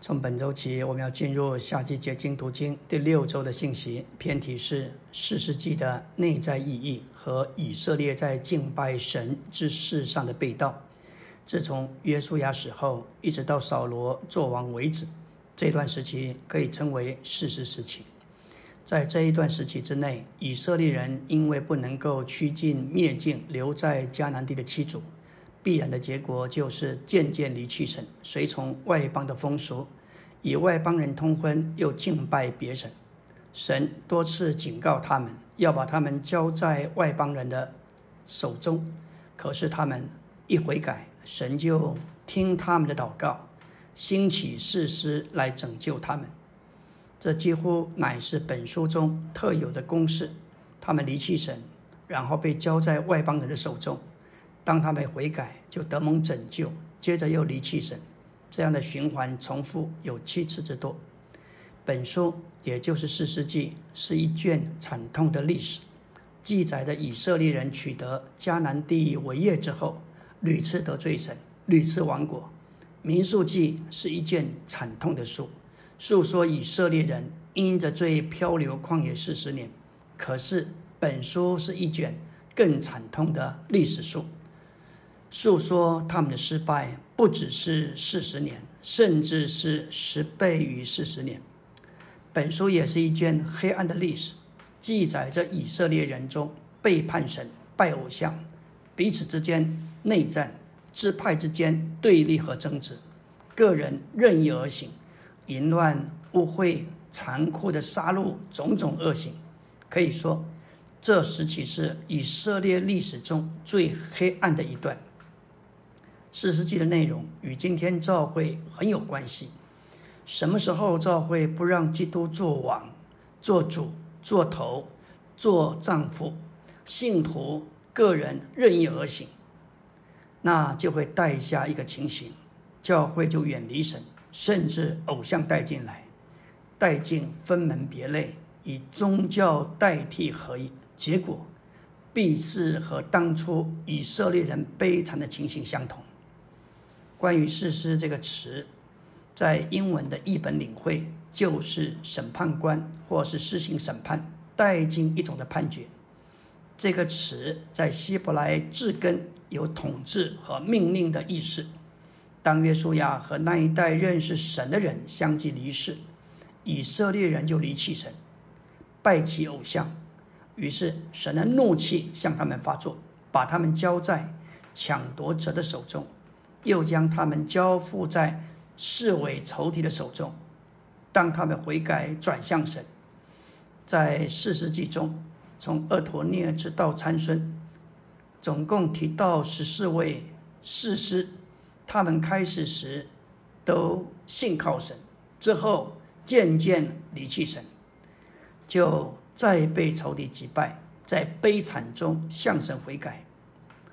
从本周起，我们要进入夏季结晶读经第六周的信息，偏题是四世纪的内在意义和以色列在敬拜神之事上的被盗。自从约书亚死后，一直到扫罗作王为止，这段时期可以称为四世时期。在这一段时期之内，以色列人因为不能够趋近灭境，留在迦南地的七族。必然的结果就是渐渐离弃神，随从外邦的风俗，与外邦人通婚，又敬拜别神。神多次警告他们，要把他们交在外邦人的手中。可是他们一悔改，神就听他们的祷告，兴起誓师来拯救他们。这几乎乃是本书中特有的公式：他们离弃神，然后被交在外邦人的手中。当他们悔改，就得蒙拯救；接着又离弃神，这样的循环重复有七次之多。本书也就是四世纪，是一卷惨痛的历史，记载着以色列人取得迦南地为业之后，屡次得罪神，屡次亡国。民数记是一件惨痛的书，诉说以色列人因着罪漂流旷野四十年。可是本书是一卷更惨痛的历史书。诉说他们的失败，不只是四十年，甚至是十倍于四十年。本书也是一卷黑暗的历史，记载着以色列人中背叛神、拜偶像、彼此之间内战、支派之间对立和争执、个人任意而行、淫乱、污秽、残酷的杀戮，种种恶行。可以说，这时期是以色列历史中最黑暗的一段。四世纪的内容与今天教会很有关系。什么时候教会不让基督做王、做主、做头、做丈夫，信徒个人任意而行，那就会带下一个情形：教会就远离神，甚至偶像带进来，带进分门别类，以宗教代替合一，结果必是和当初以色列人悲惨的情形相同。关于“事师”这个词，在英文的译本领会就是审判官或是施行审判、带进一种的判决。这个词在希伯来字根有统治和命令的意思。当约书亚和那一代认识神的人相继离世，以色列人就离弃神，拜其偶像，于是神的怒气向他们发作，把他们交在抢夺者的手中。又将他们交付在视为仇敌的手中。当他们悔改转向神，在四世纪中，从厄陀涅直到参孙，总共提到十四位士师。他们开始时都信靠神，之后渐渐离弃神，就再被仇敌击败，在悲惨中向神悔改，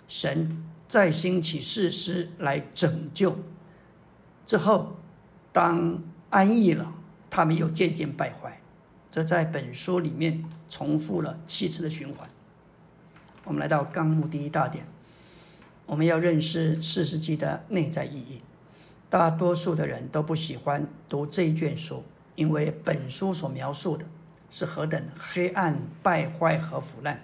神。再兴起士师来拯救，之后，当安逸了，他们又渐渐败坏。这在本书里面重复了七次的循环。我们来到纲目第一大点，我们要认识四世纪的内在意义。大多数的人都不喜欢读这一卷书，因为本书所描述的是何等黑暗、败坏和腐烂。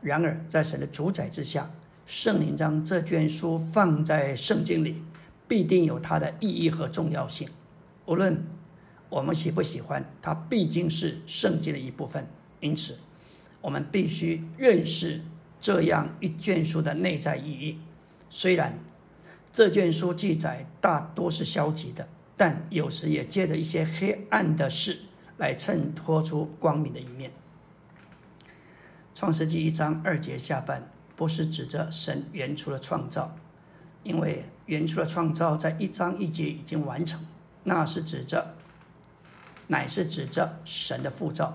然而，在神的主宰之下。圣灵将这卷书放在圣经里，必定有它的意义和重要性。无论我们喜不喜欢，它毕竟是圣经的一部分。因此，我们必须认识这样一卷书的内在意义。虽然这卷书记载大多是消极的，但有时也借着一些黑暗的事来衬托出光明的一面。创世纪一章二节下半。不是指着神原初的创造，因为原初的创造在一章一节已经完成，那是指着，乃是指着神的复造。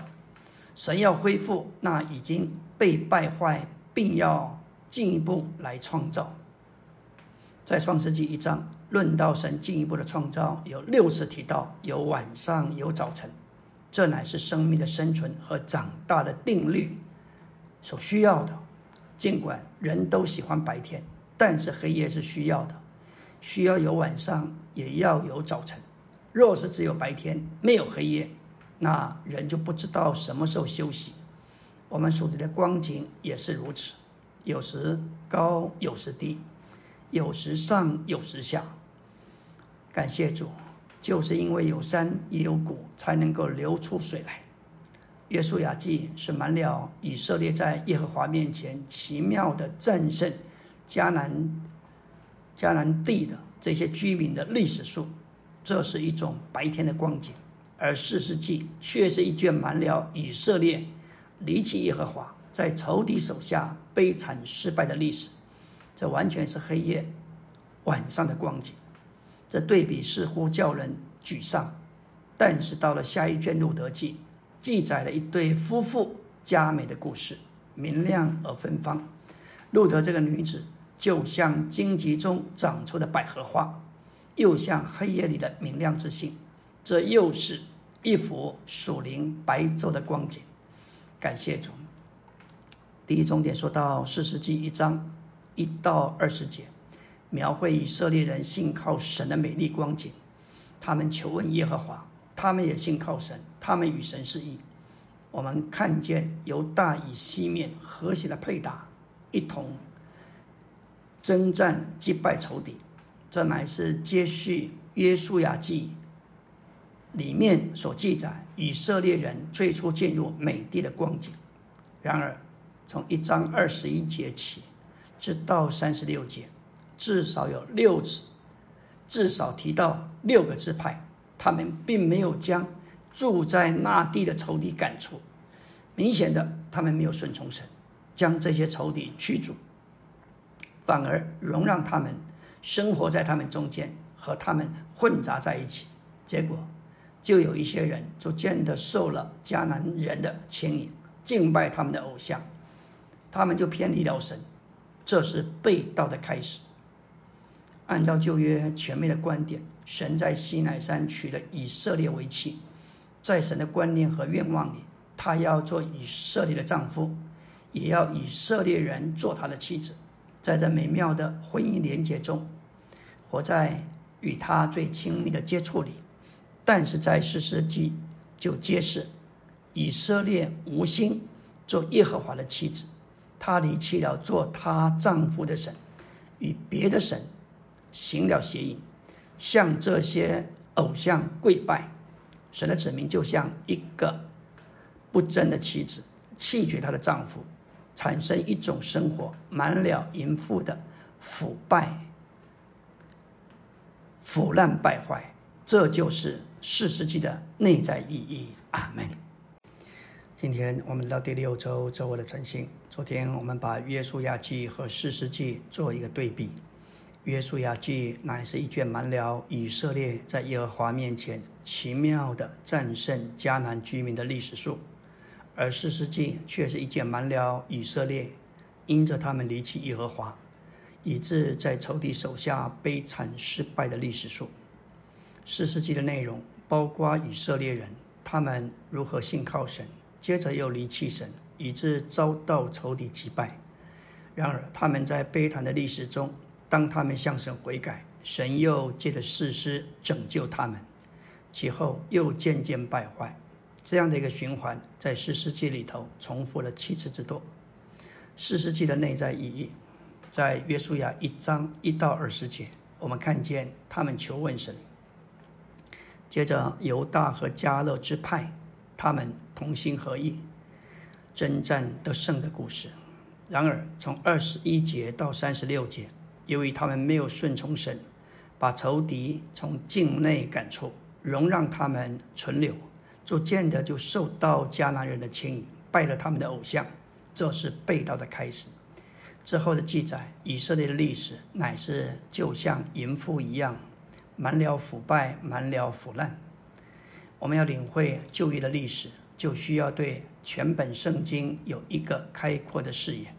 神要恢复那已经被败坏，并要进一步来创造。在创世纪一章论到神进一步的创造，有六次提到有晚上有早晨，这乃是生命的生存和长大的定律所需要的。尽管人都喜欢白天，但是黑夜是需要的，需要有晚上，也要有早晨。若是只有白天没有黑夜，那人就不知道什么时候休息。我们所处的光景也是如此，有时高，有时低，有时上，有时下。感谢主，就是因为有山也有谷，才能够流出水来。约书亚记是满了以色列在耶和华面前奇妙的战胜迦南迦南地的这些居民的历史书。这是一种白天的光景，而四世纪却是一卷满了以色列离弃耶和华，在仇敌手下悲惨失败的历史。这完全是黑夜晚上的光景。这对比似乎叫人沮丧，但是到了下一卷路德记，记载了一对夫妇佳美的故事，明亮而芬芳。路德这个女子就像荆棘中长出的百合花，又像黑夜里的明亮之星。这又是一幅属灵白昼的光景。感谢主。第一重点说到四世纪一章一到二十节。描绘以色列人信靠神的美丽光景，他们求问耶和华，他们也信靠神，他们与神是一。我们看见犹大以西面和谐的配搭，一同征战击败仇敌，这乃是接续约书亚记里面所记载以色列人最初进入美地的光景。然而，从一章二十一节起，直到三十六节。至少有六次，至少提到六个支派，他们并没有将住在那地的仇敌赶出，明显的他们没有顺从神，将这些仇敌驱逐，反而容让他们生活在他们中间，和他们混杂在一起，结果就有一些人逐渐的受了迦南人的牵引，敬拜他们的偶像，他们就偏离了神，这是被盗的开始。按照旧约前面的观点，神在西奈山娶了以色列为妻，在神的观念和愿望里，他要做以色列的丈夫，也要以色列人做他的妻子，在这美妙的婚姻连结中，活在与他最亲密的接触里。但是在四世纪就揭示，以色列无心做耶和华的妻子，他离弃了做他丈夫的神，与别的神。行了邪淫，向这些偶像跪拜，神的子民就像一个不贞的妻子，弃绝她的丈夫，产生一种生活满了淫妇的腐败、腐烂败坏。这就是四世纪的内在意义。阿门。今天我们到第六周周围的晨星。昨天我们把约书亚记和四世纪做一个对比。约书亚记乃是一卷满了以色列在耶和华面前奇妙的战胜迦南居民的历史书，而四世纪却是一卷满了以色列因着他们离弃耶和华，以致在仇敌手下悲惨失败的历史书。四世纪的内容包括以色列人他们如何信靠神，接着又离弃神，以致遭到仇敌击败。然而他们在悲惨的历史中。当他们向神悔改，神又借着事师拯救他们，其后又渐渐败坏，这样的一个循环，在四世纪里头重复了七次之多。四世纪的内在意义，在约书亚一章一到二十节，我们看见他们求问神。接着犹大和加勒之派，他们同心合意，征战得胜的故事。然而从二十一节到三十六节。由于他们没有顺从神，把仇敌从境内赶出，容让他们存留，逐渐的就受到迦南人的牵引，拜了他们的偶像，这是被盗的开始。之后的记载，以色列的历史乃是就像淫妇一样，满了腐败，满了腐烂。我们要领会旧约的历史，就需要对全本圣经有一个开阔的视野。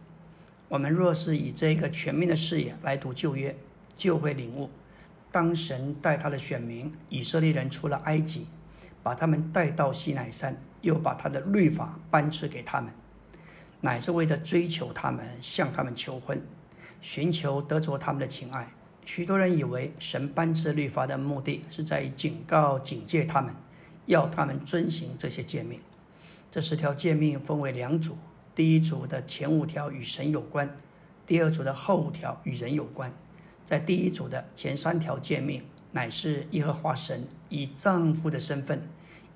我们若是以这个全面的视野来读旧约，就会领悟：当神带他的选民以色列人出了埃及，把他们带到西奈山，又把他的律法颁赐给他们，乃是为了追求他们，向他们求婚，寻求得着他们的情爱，许多人以为神颁赐律法的目的是在于警告、警戒他们，要他们遵行这些诫命。这十条诫命分为两组，第一组的前五条与神有关，第二组的后五条与人有关。在第一组的前三条诫命，乃是耶和华神以丈夫的身份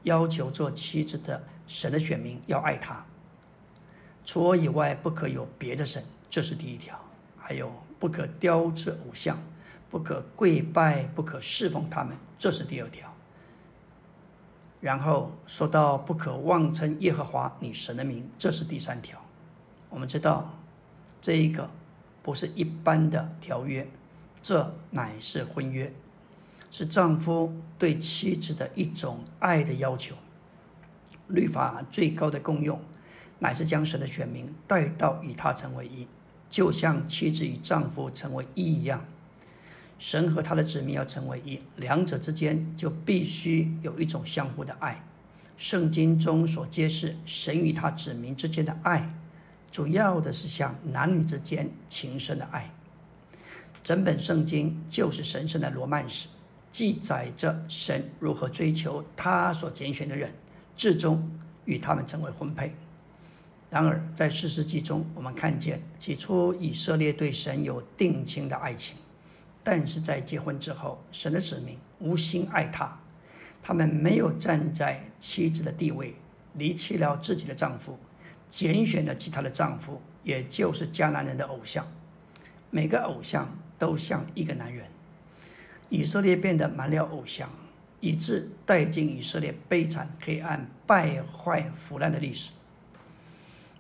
要求做妻子的神的选民要爱他，除我以外不可有别的神，这是第一条。还有不可雕制偶像，不可跪拜，不可侍奉他们，这是第二条。然后说到不可妄称耶和华你神的名，这是第三条。我们知道，这一个不是一般的条约，这乃是婚约，是丈夫对妻子的一种爱的要求。律法最高的功用，乃是将神的选民带到与他成为一，就像妻子与丈夫成为一一样。神和他的子民要成为一，两者之间就必须有一种相互的爱。圣经中所揭示神与他子民之间的爱，主要的是像男女之间情深的爱。整本圣经就是神圣的罗曼史，记载着神如何追求他所拣选的人，最终与他们成为婚配。然而，在四世纪中，我们看见起初以色列对神有定情的爱情。但是在结婚之后，神的子民无心爱他，他们没有站在妻子的地位，离弃了自己的丈夫，拣选了其他的丈夫，也就是迦南人的偶像。每个偶像都像一个男人。以色列变得满了偶像，以致带进以色列悲惨、黑暗、败坏、腐烂的历史。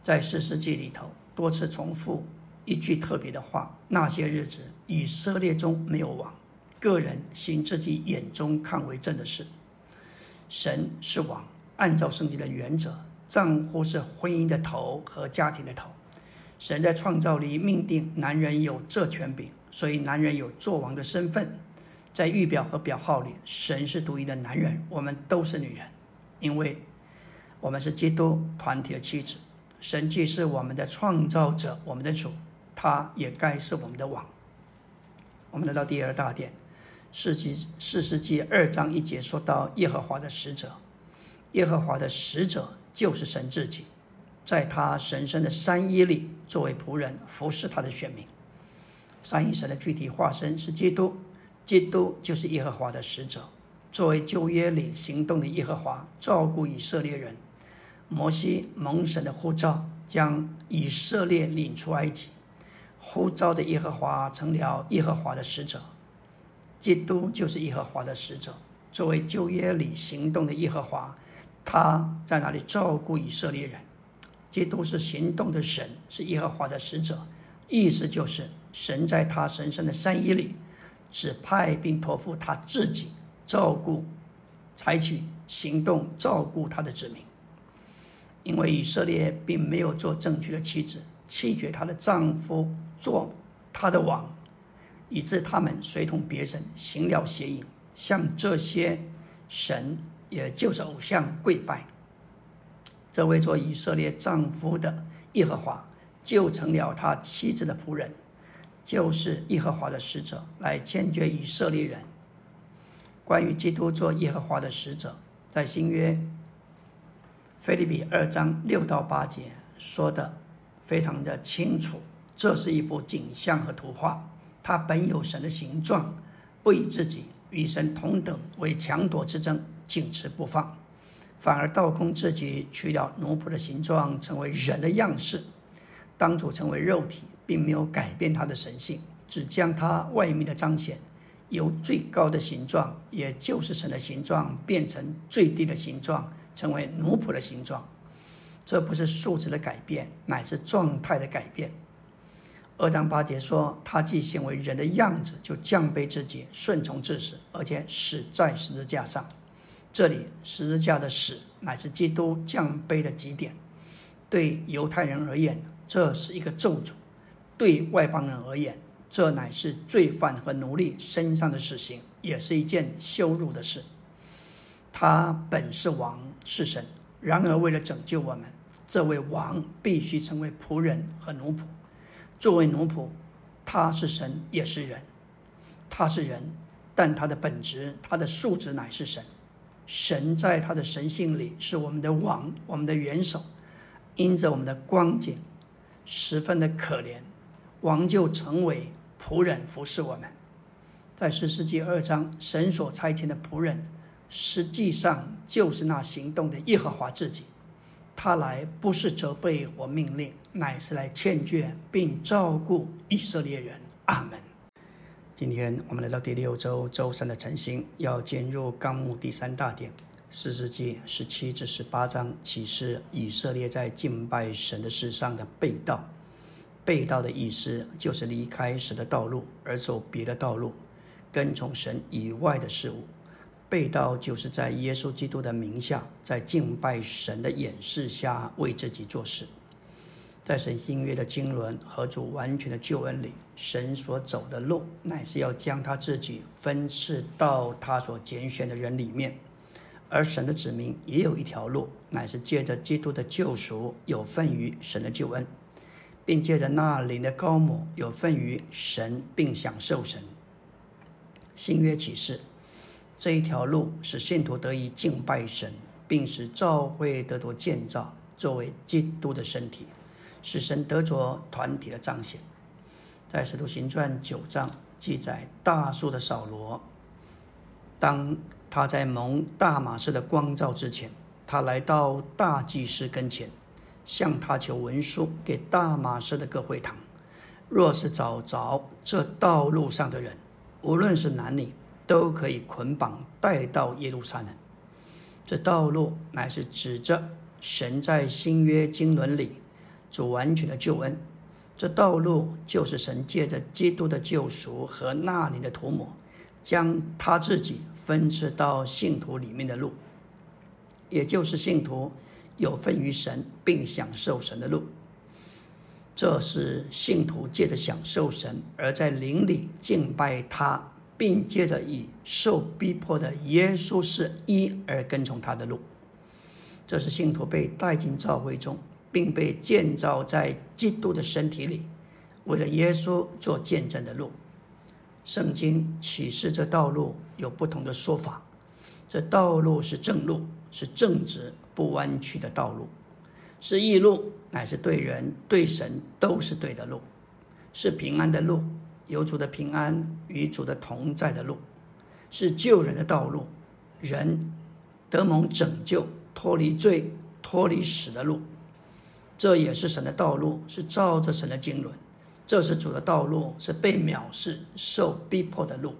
在四世纪里头，多次重复。一句特别的话：那些日子，以色列中没有王，个人行自己眼中看为正的事。神是王，按照圣经的原则，丈夫是婚姻的头和家庭的头。神在创造里命定男人有这权柄，所以男人有做王的身份。在预表和表号里，神是独一的男人，我们都是女人，因为我们是基督团体的妻子。神既是我们的创造者，我们的主。他也该是我们的王。我们来到第二大殿，四纪四世纪二章一节说到耶和华的使者，耶和华的使者就是神自己，在他神圣的三一里作为仆人服侍他的选民。三一神的具体化身是基督，基督就是耶和华的使者，作为旧约里行动的耶和华，照顾以色列人。摩西蒙神的护照，将以色列领出埃及。呼召的耶和华成了耶和华的使者，基督就是耶和华的使者。作为旧约里行动的耶和华，他在那里照顾以色列人。基督是行动的神，是耶和华的使者，意思就是神在他神圣的山野里指派并托付他自己照顾、采取行动照顾他的子民。因为以色列并没有做正确的妻子。弃绝她的丈夫做她的王，以致他们随同别神行了邪淫，向这些神，也就是偶像跪拜。这位做以色列丈夫的耶和华，就成了他妻子的仆人，就是耶和华的使者，来坚决以色列人。关于基督做耶和华的使者，在新约菲利比二章六到八节说的。非常的清楚，这是一幅景象和图画。他本有神的形状，不以自己与神同等为强夺之争，紧持不放，反而倒空自己，去掉奴仆的形状，成为人的样式，当主成为肉体，并没有改变他的神性，只将他外面的彰显由最高的形状，也就是神的形状，变成最低的形状，成为奴仆的形状。这不是数值的改变，乃是状态的改变。二章八节说，他既显为人的样子，就降卑自己，顺从至死，而且死在十字架上。这里十字架的死，乃是基督降卑的极点。对犹太人而言，这是一个咒诅；对外邦人而言，这乃是罪犯和奴隶身上的死刑，也是一件羞辱的事。他本是王，是神，然而为了拯救我们。这位王必须成为仆人和奴仆。作为奴仆，他是神也是人。他是人，但他的本质、他的素质乃是神。神在他的神性里是我们的王，我们的元首。因着我们的光景十分的可怜，王就成为仆人服侍我们。在十世纪二章，神所差遣的仆人，实际上就是那行动的耶和华自己。他来不是责备或命令，乃是来劝诫并照顾以色列人。阿门。今天我们来到第六周周三的晨星，要进入纲目第三大点，四世纪十七至十八章启示以色列在敬拜神的事上的背道。背道的意思就是离开神的道路而走别的道路，跟从神以外的事物。背道就是在耶稣基督的名下，在敬拜神的掩饰下为自己做事。在神新约的经纶和主完全的救恩里，神所走的路乃是要将他自己分赐到他所拣选的人里面。而神的子民也有一条路，乃是借着基督的救赎有份于神的救恩，并借着那灵的高某有份于神，并享受神。新约启示。这一条路使信徒得以敬拜神，并使教会得到建造，作为基督的身体，使神得着团体的彰显。在使徒行传九章记载，大树的扫罗，当他在蒙大马士的光照之前，他来到大祭司跟前，向他求文书给大马士的各会堂，若是找着这道路上的人，无论是男女。都可以捆绑带到耶路撒冷。这道路乃是指着神在新约经纶里主完全的救恩。这道路就是神借着基督的救赎和那里的涂抹，将他自己分赐到信徒里面的路，也就是信徒有份于神并享受神的路。这是信徒借着享受神而在灵里敬拜他。并接着以受逼迫的耶稣是一而跟从他的路，这是信徒被带进教会中，并被建造在基督的身体里，为了耶稣做见证的路。圣经启示这道路有不同的说法，这道路是正路，是正直不弯曲的道路，是义路，乃是对人对神都是对的路，是平安的路。有主的平安与主的同在的路，是救人的道路，人得蒙拯救、脱离罪、脱离死的路。这也是神的道路，是照着神的经纶。这是主的道路，是被藐视、受逼迫的路。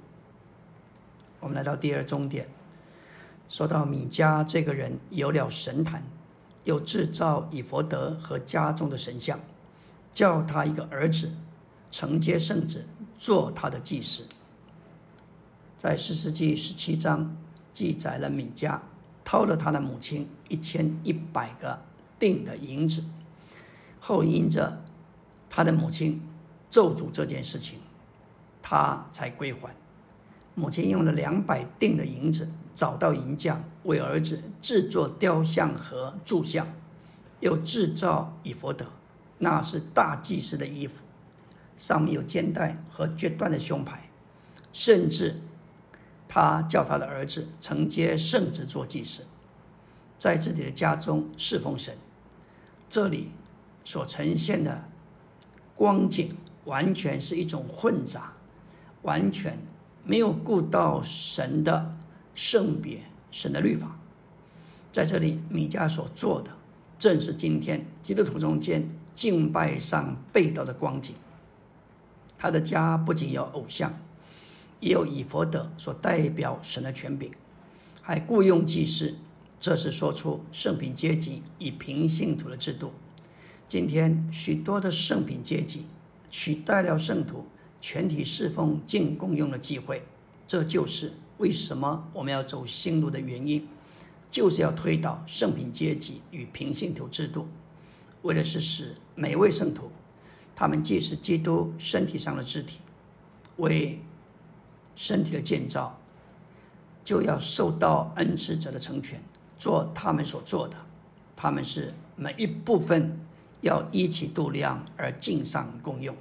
我们来到第二终点，说到米迦这个人有了神坛，又制造以佛德和家中的神像，叫他一个儿子承接圣旨。做他的祭司，在四世纪十七章记载了米迦偷了他的母亲一千一百个锭的银子，后因着他的母亲咒诅这件事情，他才归还。母亲用了两百锭的银子找到银匠为儿子制作雕像和柱像，又制造以佛德，那是大祭司的衣服。上面有肩带和决断的胸牌，甚至他叫他的儿子承接圣旨做祭司，在自己的家中侍奉神。这里所呈现的光景，完全是一种混杂，完全没有顾到神的圣别、神的律法。在这里，米迦所做的，正是今天基督徒中间敬拜上背道的光景。他的家不仅有偶像，也有以佛德所代表神的权柄，还雇佣祭司。这是说出圣品阶级以平信徒的制度。今天许多的圣品阶级取代了圣徒全体侍奉进共用的机会，这就是为什么我们要走新路的原因，就是要推倒圣品阶级与平信徒制度，为的是使每位圣徒。他们既是基督身体上的肢体，为身体的建造，就要受到恩赐者的成全，做他们所做的。他们是每一部分要一起度量而尽上共用。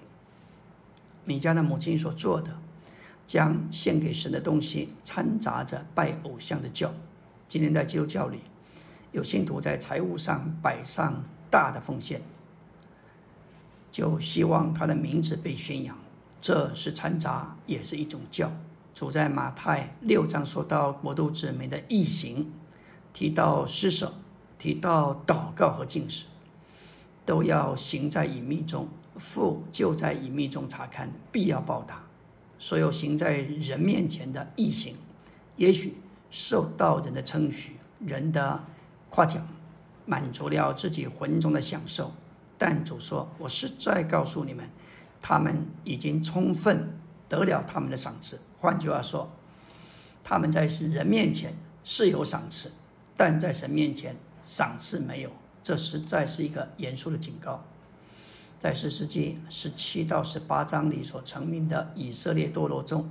米迦的母亲所做的，将献给神的东西掺杂着拜偶像的教。今天在基督教里，有信徒在财务上摆上大的奉献，就希望他的名字被宣扬，这是掺杂，也是一种教。主在马太六章说到国度子民的异行，提到施舍，提到祷告和敬食，都要行在隐秘中，父就在隐秘中查看，必要报答。所有行在人面前的异行，也许受到人的称许、人的夸奖，满足了自己魂中的享受。但主说：“我是在告诉你们，他们已经充分得了他们的赏赐。换句话说，他们在人面前是有赏赐，但在神面前赏赐没有。这实在是一个严肃的警告。”在四世纪十七到十八章里所成名的以色列堕落中，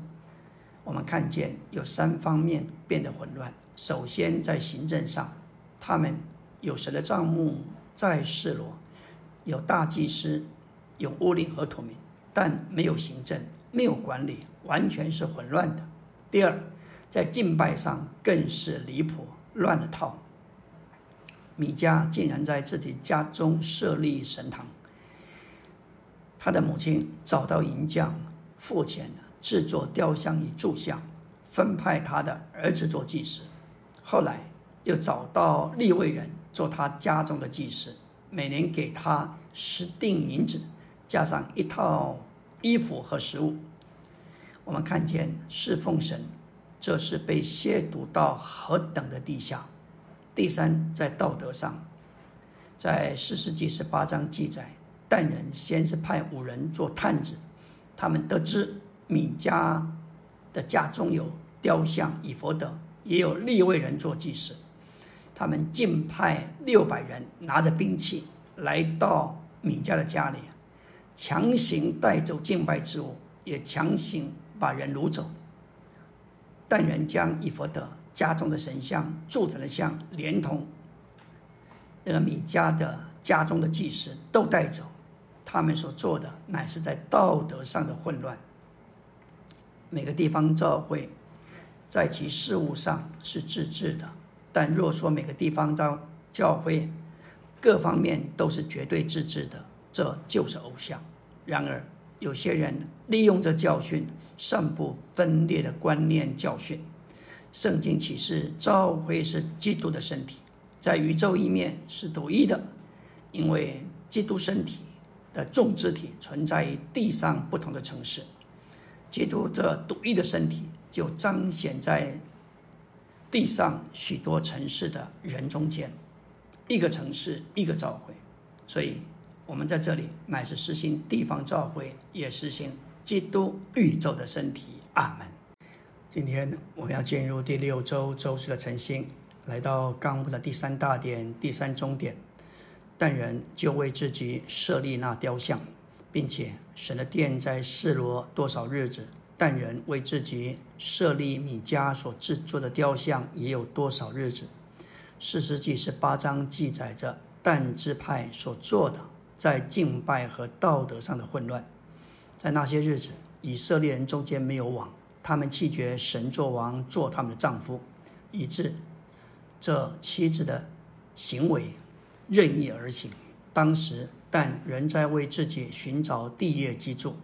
我们看见有三方面变得混乱。首先，在行政上，他们有神的帐幕在示罗，有大祭司，有乌灵和土民，但没有行政，没有管理，完全是混乱的。第二，在敬拜上更是离谱，乱了套。米迦竟然在自己家中设立神堂。他的母亲找到银匠，付钱制作雕像与柱像，分派他的儿子做祭司。后来又找到立位人做他家中的祭司，每年给他十锭银子，加上一套衣服和食物。我们看见侍奉神，这是被亵渎到何等的地下。第三，在道德上，在四世纪十八章记载。但人先是派五人做探子，他们得知米迦的家中有雕像以佛德，也有立位人做祭司。他们竟派六百人拿着兵器来到米迦的家里，强行带走敬拜之物，也强行把人掳走。但人将以佛德家中的神像、铸成的像，连同那个米迦的家中的祭司都带走。他们所做的乃是在道德上的混乱。每个地方教会，在其事务上是自治的，但若说每个地方教教会各方面都是绝对自治的，这就是偶像。然而，有些人利用这教训，散布分裂的观念教训。圣经启示教会是基督的身体，在宇宙一面是独一的，因为基督身体。的众肢体存在于地上不同的城市，基督这独一的身体就彰显在地上许多城市的人中间，一个城市一个召会，所以我们在这里乃是实行地方召会，也实行基督宇宙的身体。阿门。今天我们要进入第六周周四的晨星，来到纲目的第三大点、第三中点。但人就为自己设立那雕像，并且神的殿在示罗多少日子？但人为自己设立米迦所制作的雕像也有多少日子？四世纪十八章记载着但支派所做的在敬拜和道德上的混乱。在那些日子，以色列人中间没有王，他们弃绝神作王做他们的丈夫，以致这妻子的行为。任意而行。当时，但仍在为自己寻找地业居住。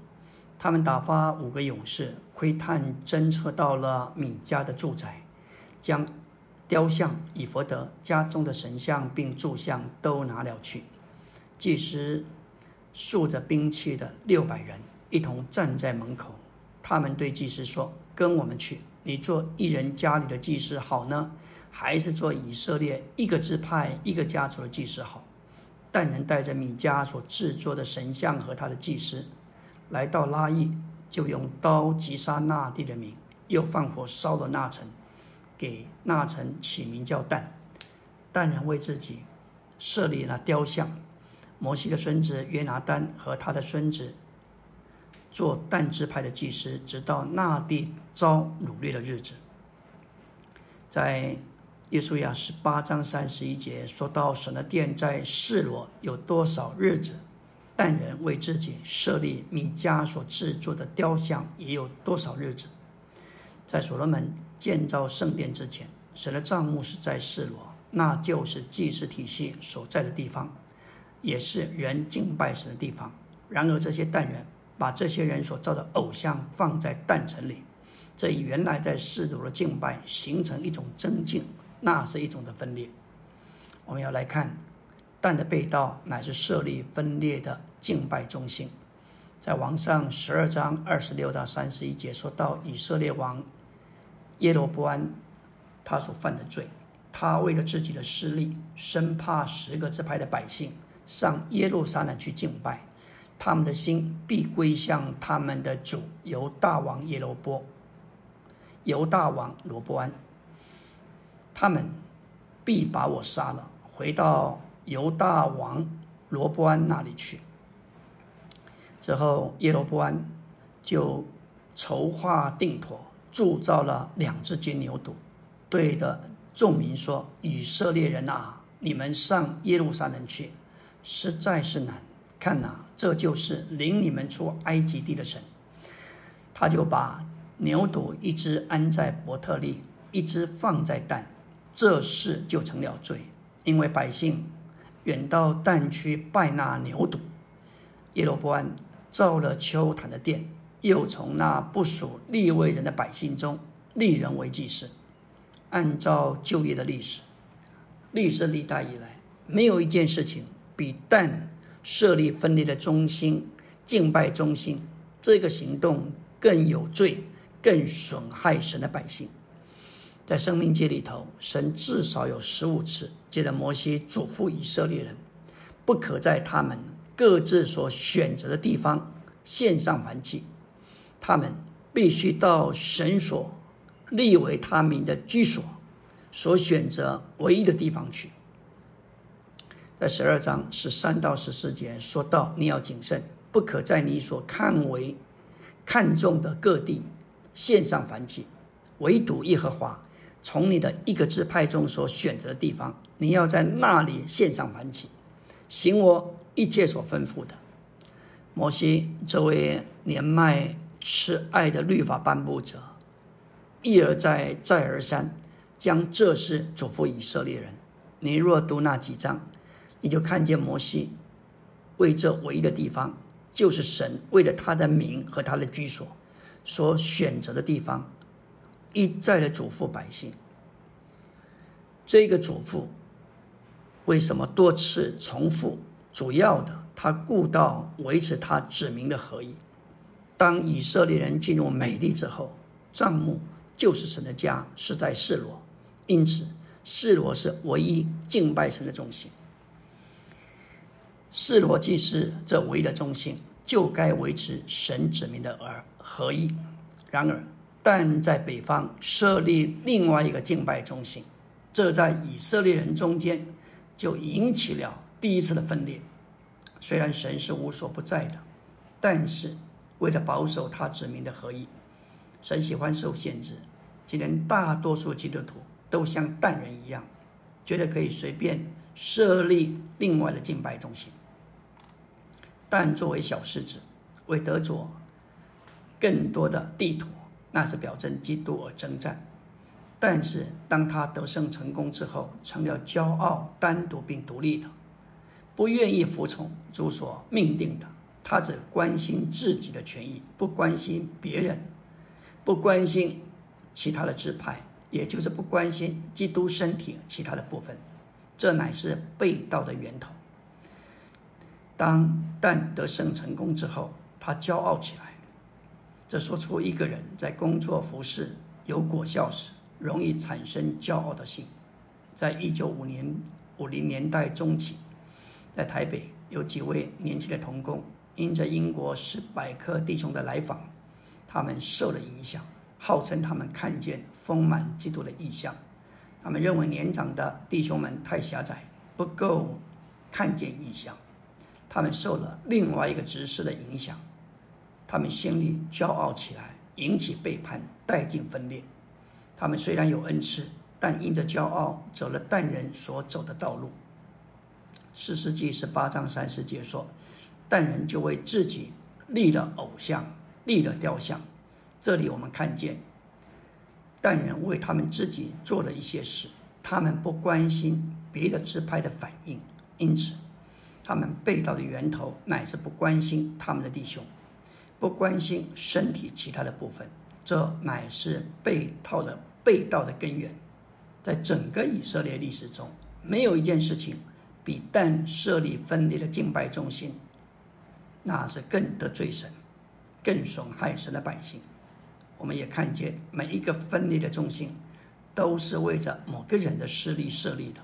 他们打发五个勇士窥探、侦测到了米迦的住宅，将雕像、以佛德家中的神像并柱像都拿了去。祭司竖着兵器的六百人一同站在门口。他们对祭司说：“跟我们去，你做一人家里的祭司好呢。”还是做以色列一个支派一个家族的祭司好。但人带着米迦所制作的神像和他的祭司，来到拉邑，就用刀击杀那地的民，又放火烧了那城，给那城起名叫但。但人为自己设立了雕像，摩西的孙子约拿丹和他的孙子做但支派的祭司，直到那地遭掳掠的日子，在。耶稣亚十八章三十一节说到神的殿在示罗有多少日子，但人为自己设立米迦所制作的雕像也有多少日子。在所罗门建造圣殿之前，神的帐幕是在示罗，那就是祭祀体系所在的地方，也是人敬拜神的地方。然而，这些但人把这些人所造的偶像放在但城里，这与原来在示罗的敬拜形成一种增进，那是一种的分裂。我们要来看，但的被盗乃是设立分裂的敬拜中心。在王上十二章二十六到三十一节说到以色列王耶罗波安他所犯的罪，他为了自己的私利，生怕十个支派的百姓上耶路撒冷去敬拜。他们的心必归向他们的主犹大王耶罗波，犹大王罗波安。他们必把我杀了，回到犹大王罗伯安那里去。之后，耶罗伯安就筹划定妥，铸造了两只金牛犊，对着众民说：“以色列人啊，你们上耶路撒冷去，实在是难。看哪！”这就是领你们出埃及地的神，他就把牛犊一只安在伯特利，一只放在蛋，这事就成了罪，因为百姓远到但区拜那牛犊。耶罗波安造了丘坛的殿，又从那不属立位人的百姓中立人为祭司。按照就业的历史，历史历代以来，没有一件事情比但。设立分裂的中心、敬拜中心，这个行动更有罪，更损害神的百姓。在生命界里头，神至少有十五次记得摩西嘱咐以色列人，不可在他们各自所选择的地方献上燔祭，他们必须到神所立为他们的居所所选择唯一的地方去。在十二章十三到十四节说到，你要谨慎，不可在你所看为看重的各地献上燔祭，唯独耶和华从你的一个支派中所选择的地方，你要在那里献上燔祭，行我一切所吩咐的。摩西这位年迈慈爱的律法颁布者，一而再再而三将这事嘱咐以色列人。你若读那几章。你就看见摩西为这唯一的地方，就是神为了他的名和他的居所所选择的地方，一再的嘱咐百姓。这个嘱咐为什么多次重复？主要的，他顾到维持他子民的合一。当以色列人进入美地之后，帐幕就是神的家，是在示罗，因此示罗是唯一敬拜神的中心。示罗祭司这唯一的中心，就该维持神子民的而合一。然而，但在北方设立另外一个敬拜中心，这在以色列人中间就引起了第一次的分裂。虽然神是无所不在的，但是为了保守他子民的合一，神喜欢受限制。今天大多数基督徒都像蛋人一样，觉得可以随便设立另外的敬拜中心。但作为小狮子，为得着更多的地图，那是表征基督而征战。但是当他得胜成功之后，成了骄傲、单独并独立的，不愿意服从主所命定的。他只关心自己的权益，不关心别人，不关心其他的支派，也就是不关心基督身体其他的部分。这乃是被盗的源头。当但得胜成功之后，他骄傲起来。这说出一个人在工作服饰有果效时，容易产生骄傲的心。在一九五年五零年代中期，在台北有几位年轻的童工，因着英国史百科弟兄的来访，他们受了影响，号称他们看见丰满基督的意象。他们认为年长的弟兄们太狭窄，不够看见意象。他们受了另外一个执事的影响，他们心里骄傲起来，引起背叛，带进分裂。他们虽然有恩赐，但因着骄傲，走了淡人所走的道路。四世纪十八章三十节说，淡人就为自己立了偶像，立了雕像。这里我们看见但人为他们自己做了一些事，他们不关心别的支派的反应，因此他们被盗的源头乃是不关心他们的弟兄，不关心身体其他的部分，这乃是被套的被盗的根源。在整个以色列历史中，没有一件事情比但设立分裂的敬拜中心，那是更得罪神、更损害神的百姓。我们也看见每一个分裂的中心，都是为着某个人的势力设立的。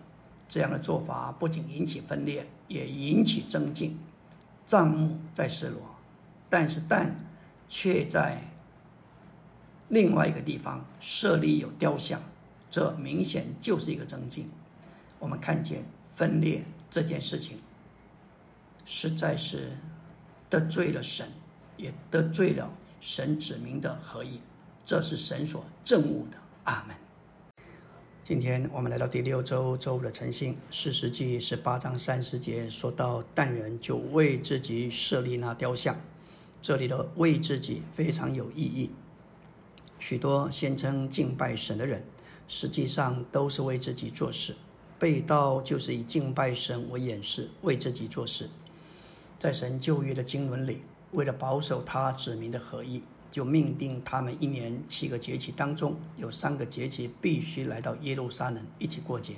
这样的做法不仅引起分裂，也引起增进。帐幕在示罗，但是但却在另外一个地方设立有雕像，这明显就是一个增进。我们看见分裂这件事情，实在是得罪了神，也得罪了神指明的合一。这是神所憎恶的。阿门。今天我们来到第六周周五的晨星，四十记十八章三十节说到，但人就为自己设立那雕像。这里的为自己非常有意义。许多宣称敬拜神的人，实际上都是为自己做事。被盗就是以敬拜神为掩饰，为自己做事。在神旧约的经文里，为了保守他指明的合一。就命定他们一年七个节气当中有三个节气必须来到耶路撒冷一起过节，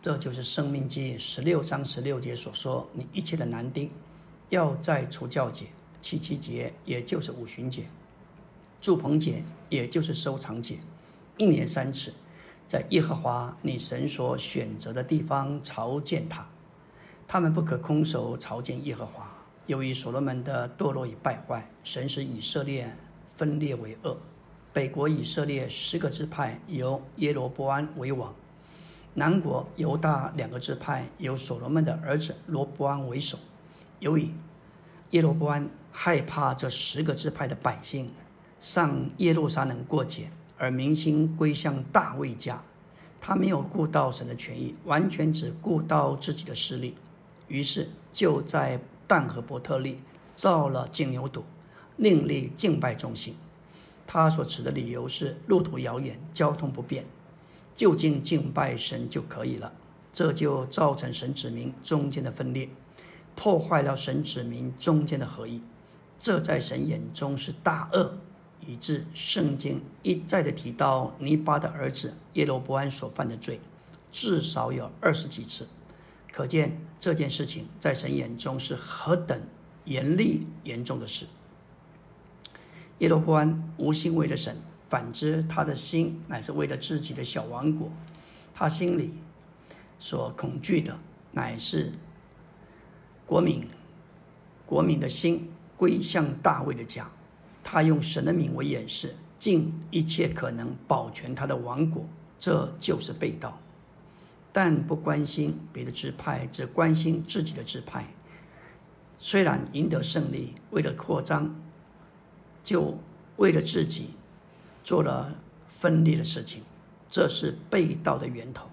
这就是《生命记》十六章十六节所说：“你一切的男丁要在除教节、七七节，也就是五旬节、祝棚节，也就是收藏节，一年三次，在耶和华你神所选择的地方朝见他。他们不可空手朝见耶和华，由于所罗门的堕落与败坏，神使以色列。”分裂为二，北国以色列十个支派由耶罗波安为王，南国犹大两个支派由所罗门的儿子罗波安为首。由于耶罗波安害怕这十个支派的百姓上耶路撒冷过节，而民心归向大卫家，他没有顾到神的权益，完全只顾到自己的势力，于是就在但和伯特利造了金牛犊。另立敬拜中心，他所持的理由是路途遥远，交通不便，就近敬拜神就可以了。这就造成神子民中间的分裂，破坏了神子民中间的合一。这在神眼中是大恶，以致圣经一再的提到尼巴的儿子耶罗伯安所犯的罪，至少有二十几次。可见这件事情在神眼中是何等严厉严重的事。耶罗波安无心为了神，反之，他的心乃是为了自己的小王国。他心里所恐惧的，乃是国民，国民的心归向大卫的家。他用神的名为掩饰，尽一切可能保全他的王国，这就是被盗。但不关心别的支派，只关心自己的支派。虽然赢得胜利，为了扩张。就为了自己做了分裂的事情，这是被盗的源头。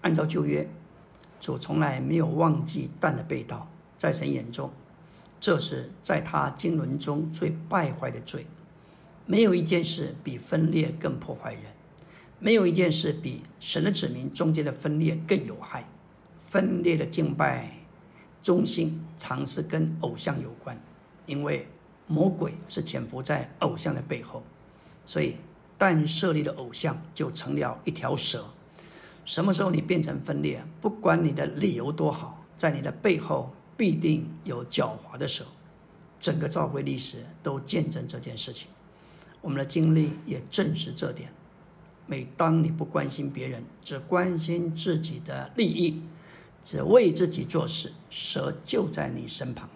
按照旧约，主从来没有忘记但的被盗，在神眼中，这是在他经纶中最败坏的罪。没有一件事比分裂更破坏人，没有一件事比神的子民中间的分裂更有害。分裂的敬拜中心常是跟偶像有关，因为。魔鬼是潜伏在偶像的背后，所以但设立的偶像就成了一条蛇。什么时候你变成分裂，不管你的理由多好，在你的背后必定有狡猾的蛇。整个召回历史都见证这件事情，我们的经历也证实这点。每当你不关心别人，只关心自己的利益，只为自己做事，蛇就在你身旁，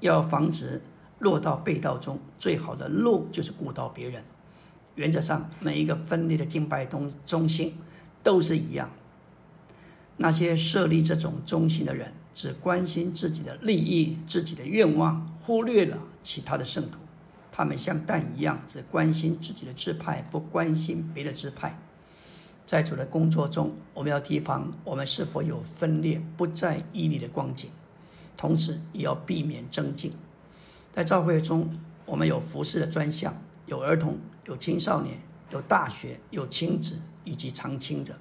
要防止。落到被盗中，最好的路就是顾到别人。原则上，每一个分裂的敬拜中中心都是一样。那些设立这种中心的人，只关心自己的利益、自己的愿望，忽略了其他的圣徒。他们像蛋一样，只关心自己的支派，不关心别的支派。在主的工作中，我们要提防我们是否有分裂、不在伊犁的光景，同时也要避免增进。在教会中，我们有服饰的专项，有儿童，有青少年，有大学，有亲子以及常青者。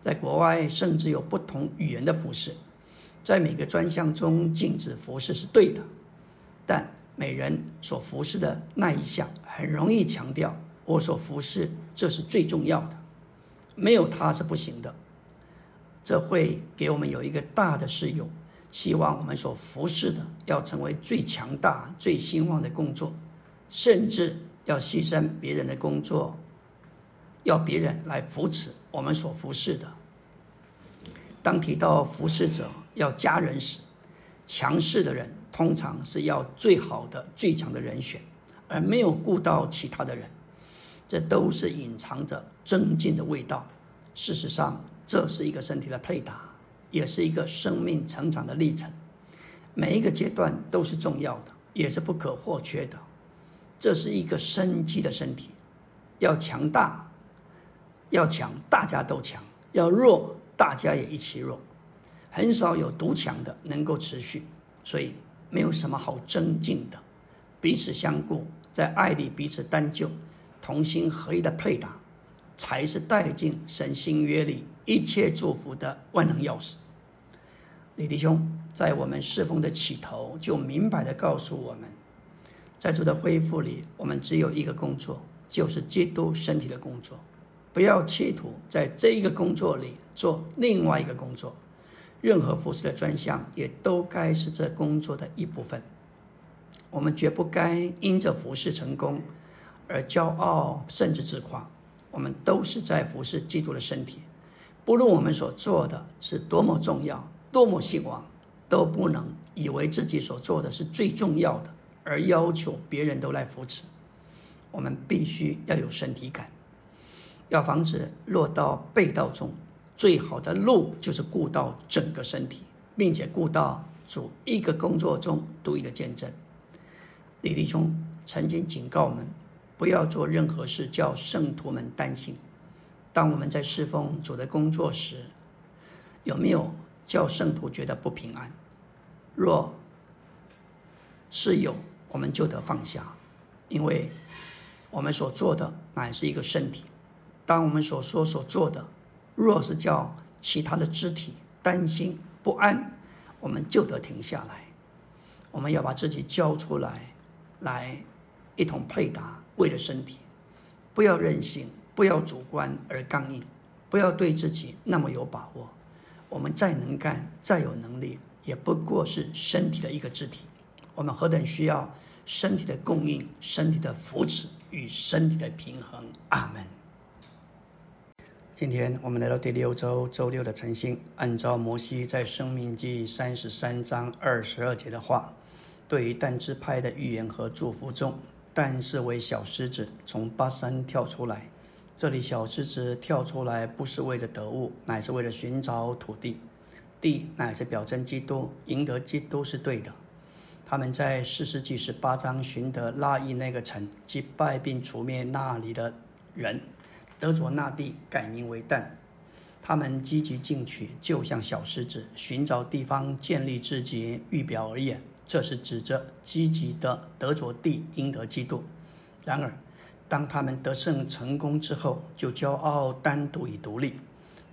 在国外，甚至有不同语言的服饰。在每个专项中禁止服饰是对的，但每人所服侍的那一项很容易强调我所服侍这是最重要的，没有它是不行的。这会给我们有一个大的适用，希望我们所服侍的要成为最强大、最兴旺的工作，甚至要牺牲别人的工作，要别人来扶持我们所服侍的。当提到服侍者要加人时，强势的人通常是要最好的、最强的人选，而没有顾到其他的人，这都是隐藏着增进的味道。事实上，这是一个身体的配搭，也是一个生命成长的历程。每一个阶段都是重要的，也是不可或缺的。这是一个生机的身体，要强大，要强，大家都强；要弱。大家也一起弱，很少有独强的能够持续，所以没有什么好增进的。彼此相顾，在爱里彼此担救，同心合一的配搭，才是带进神新约里一切祝福的万能钥匙。李弟兄在我们侍奉的起头就明白的告诉我们，在主的恢复里，我们只有一个工作，就是基督身体的工作。不要企图在这一个工作里做另外一个工作，任何服饰的专项也都该是这工作的一部分。我们绝不该因着服饰成功而骄傲，甚至自夸。我们都是在服侍基督的身体，不论我们所做的是多么重要、多么兴旺，都不能以为自己所做的是最重要的，而要求别人都来扶持。我们必须要有身体感。要防止落到背道中，最好的路就是顾到整个身体，并且顾到主一个工作中独一的见证。李弟兄曾经警告我们，不要做任何事叫圣徒们担心。当我们在侍奉主的工作时，有没有叫圣徒觉得不平安？若是有，我们就得放下，因为我们所做的乃是一个身体。当我们所说所做的，若是叫其他的肢体担心不安，我们就得停下来。我们要把自己交出来，来一同配搭，为了身体，不要任性，不要主观而刚硬，不要对自己那么有把握。我们再能干，再有能力，也不过是身体的一个肢体。我们何等需要身体的供应、身体的福祉与身体的平衡。阿门。今天我们来到第六周周六的晨星，按照摩西在《生命记》三十三章二十二节的话，对于但支派的预言和祝福中，但是为小狮子从巴山跳出来。这里小狮子跳出来不是为了得物，乃是为了寻找土地。地乃是表征基督，赢得基督是对的。他们在四世纪十八章寻得拉伊那个城，击败并除灭那里的人。德卓那地改名为旦，他们积极进取，就像小狮子寻找地方建立自己。预表而言，这是指着积极的德卓地应得基督。然而，当他们得胜成功之后，就骄傲单独以独立，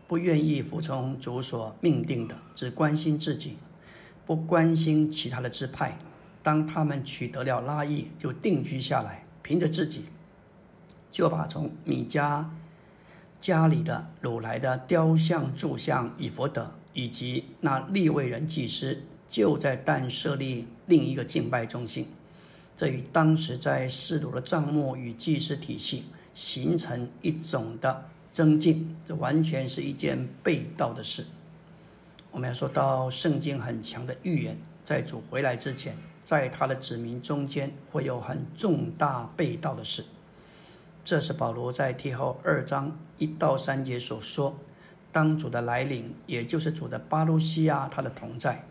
不愿意服从主所命定的，只关心自己，不关心其他的支派。当他们取得了拉邑，就定居下来，凭着自己。就把从米迦家里的掳来的雕像、柱像、以佛德，以及那立位人祭司，就在但设立另一个敬拜中心。这与当时在世鲁的账目与祭司体系形成一种的增进，这完全是一件被盗的事。我们要说到圣经很强的预言，在主回来之前，在他的子民中间会有很重大被盗的事。这是保罗在提后二章一到三节所说，当主的来临，也就是主的巴路西亚他的同在，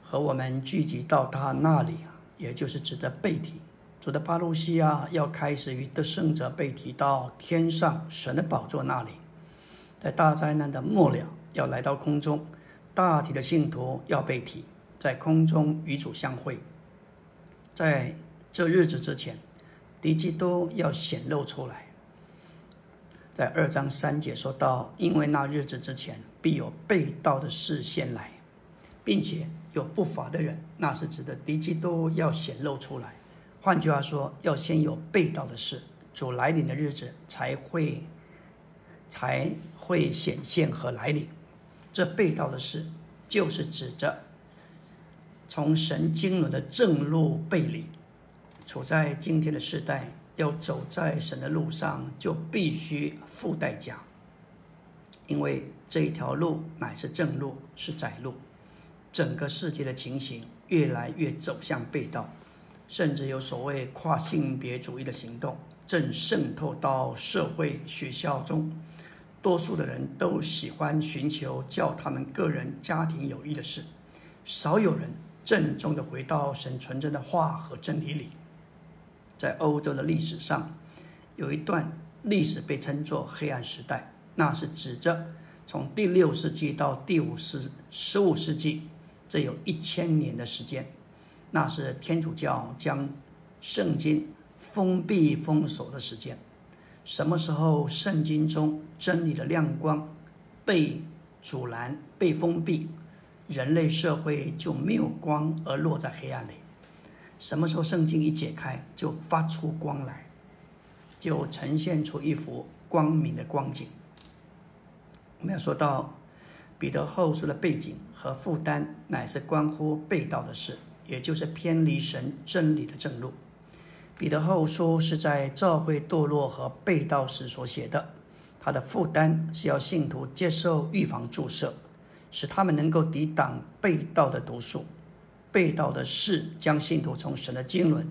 和我们聚集到他那里，也就是指的背体。主的巴路西亚要开始与得胜者被提到天上神的宝座那里，在大灾难的末了要来到空中，大体的信徒要被提，在空中与主相会。在这日子之前。敌基督要显露出来，在二章三节说到，因为那日子之前必有被盗的事先来，并且有不法的人，那是指的敌基督要显露出来。换句话说，要先有被盗的事，主来临的日子才会才会显现和来临。这被盗的事，就是指着从神经纶的正路背离。处在今天的时代。要走在神的路上，就必须付代价，因为这一条路乃是正路，是窄路。整个世界的情形越来越走向背道，甚至有所谓跨性别主义的行动正渗透到社会、学校中。多数的人都喜欢寻求叫他们个人、家庭有益的事，少有人郑重地回到神纯真的话和真理里。在欧洲的历史上，有一段历史被称作黑暗时代，那是指着从第六世纪到第五世十五世纪，这有一千年的时间。那是天主教将圣经封闭封锁的时间。什么时候圣经中真理的亮光被阻拦、被封闭，人类社会就没有光，而落在黑暗里。什么时候圣经一解开，就发出光来，就呈现出一幅光明的光景。我们要说到彼得后书的背景和负担，乃是关乎被盗的事，也就是偏离神真理的正路。彼得后书是在教会堕落和被盗时所写的，他的负担是要信徒接受预防注射，使他们能够抵挡被盗的毒素。被盗的事将信徒从神的经纶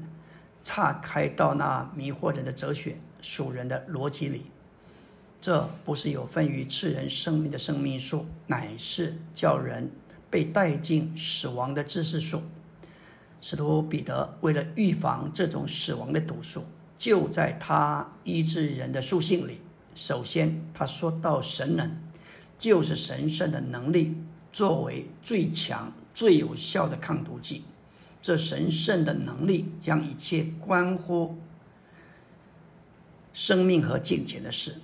岔开到那迷惑人的哲学、属人的逻辑里。这不是有分于赐人生命的生命树，乃是叫人被带进死亡的知识树。使徒彼得为了预防这种死亡的毒素，就在他医治人的书信里，首先他说到神能，就是神圣的能力，作为最强。最有效的抗毒剂，这神圣的能力将一切关乎生命和金钱的事，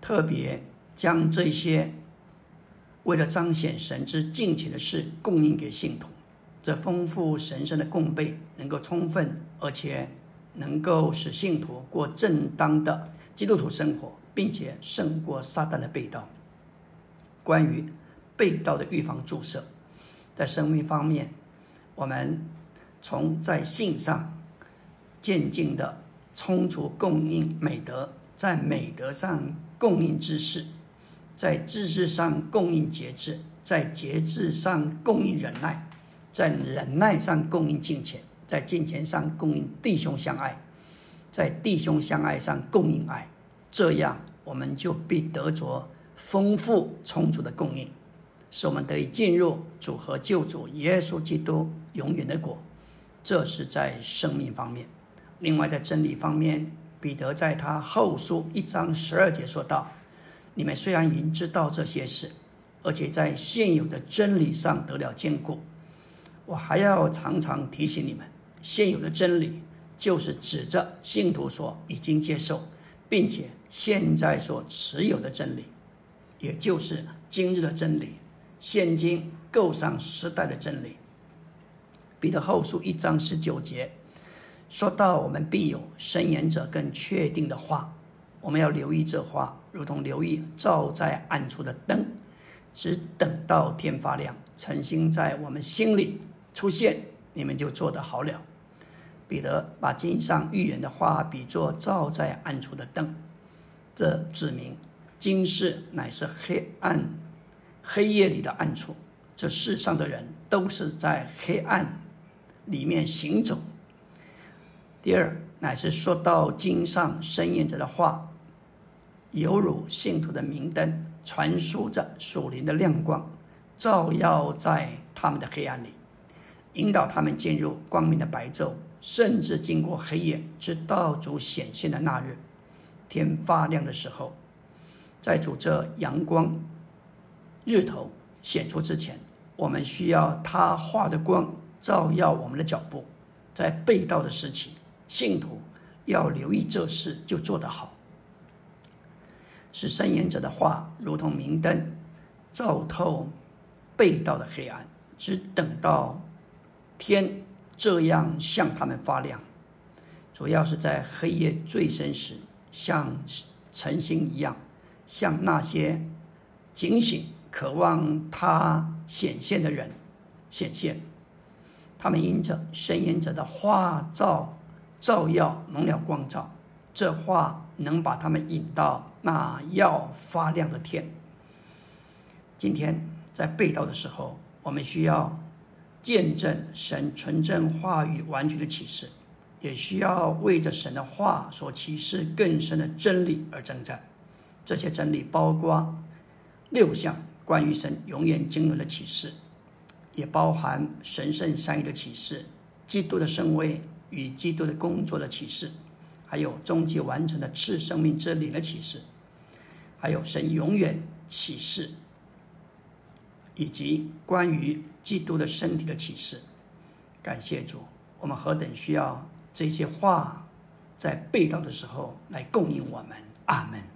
特别将这些为了彰显神之金钱的事供应给信徒。这丰富神圣的供备能够充分，而且能够使信徒过正当的基督徒生活，并且胜过撒旦的被盗。关于。被盗的预防注射，在生命方面，我们从在性上渐进的充足供应美德，在美德上供应知识，在知识上供应节制，在节制上供应忍耐，在忍耐上供应金钱，在金钱上供应弟兄相爱，在弟兄相爱上供应爱，这样我们就必得着丰富充足的供应。使我们得以进入主和救主耶稣基督永远的国，这是在生命方面。另外，在真理方面，彼得在他后书一章十二节说道：“你们虽然已经知道这些事，而且在现有的真理上得了坚固，我还要常常提醒你们，现有的真理就是指着信徒所已经接受，并且现在所持有的真理，也就是今日的真理。”现今构上时代的真理。彼得后书一章十九节说到：“我们必有深言者更确定的话，我们要留意这话，如同留意照在暗处的灯，只等到天发亮，诚心在我们心里出现，你们就做得好了。”彼得把经上预言的话比作照在暗处的灯，这指明今世乃是黑暗。黑夜里的暗处，这世上的人都是在黑暗里面行走。第二，乃是说到经上申言者的话，犹如信徒的明灯，传输着属灵的亮光，照耀在他们的黑暗里，引导他们进入光明的白昼，甚至经过黑夜，直到主显现的那日，天发亮的时候，在主这阳光。日头显出之前，我们需要他画的光照耀我们的脚步。在被盗的时期，信徒要留意这事，就做得好。使申言者的话如同明灯，照透被盗的黑暗，只等到天这样向他们发亮。主要是在黑夜最深时，像晨星一样，像那些警醒、渴望他显现的人显现。他们因着申言者的话照照耀，蒙了光照，这话能把他们引到那要发亮的天。今天在被盗的时候，我们需要见证神纯正话语完全的启示。也需要为着神的话所启示更深的真理而征战。这些真理包括六项关于神永远经纶的启示，也包含神圣善意的启示、基督的圣位与基督的工作的启示，还有终极完成的赐生命之理的启示，还有神永远启示，以及关于基督的身体的启示。感谢主，我们何等需要！这些话在被道的时候来供应我们，阿门。